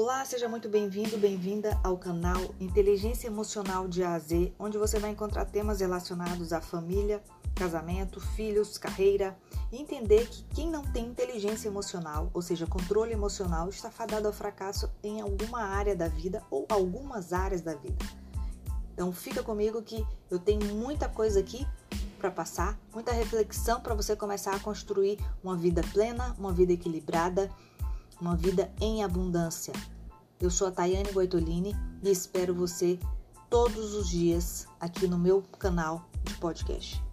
Olá, seja muito bem-vindo, bem-vinda ao canal Inteligência Emocional de A a Z, onde você vai encontrar temas relacionados à família, casamento, filhos, carreira e entender que quem não tem inteligência emocional, ou seja, controle emocional, está fadado ao fracasso em alguma área da vida ou algumas áreas da vida. Então fica comigo que eu tenho muita coisa aqui para passar, muita reflexão para você começar a construir uma vida plena, uma vida equilibrada, uma vida em abundância. Eu sou a Tayane Goitolini e espero você todos os dias aqui no meu canal de podcast.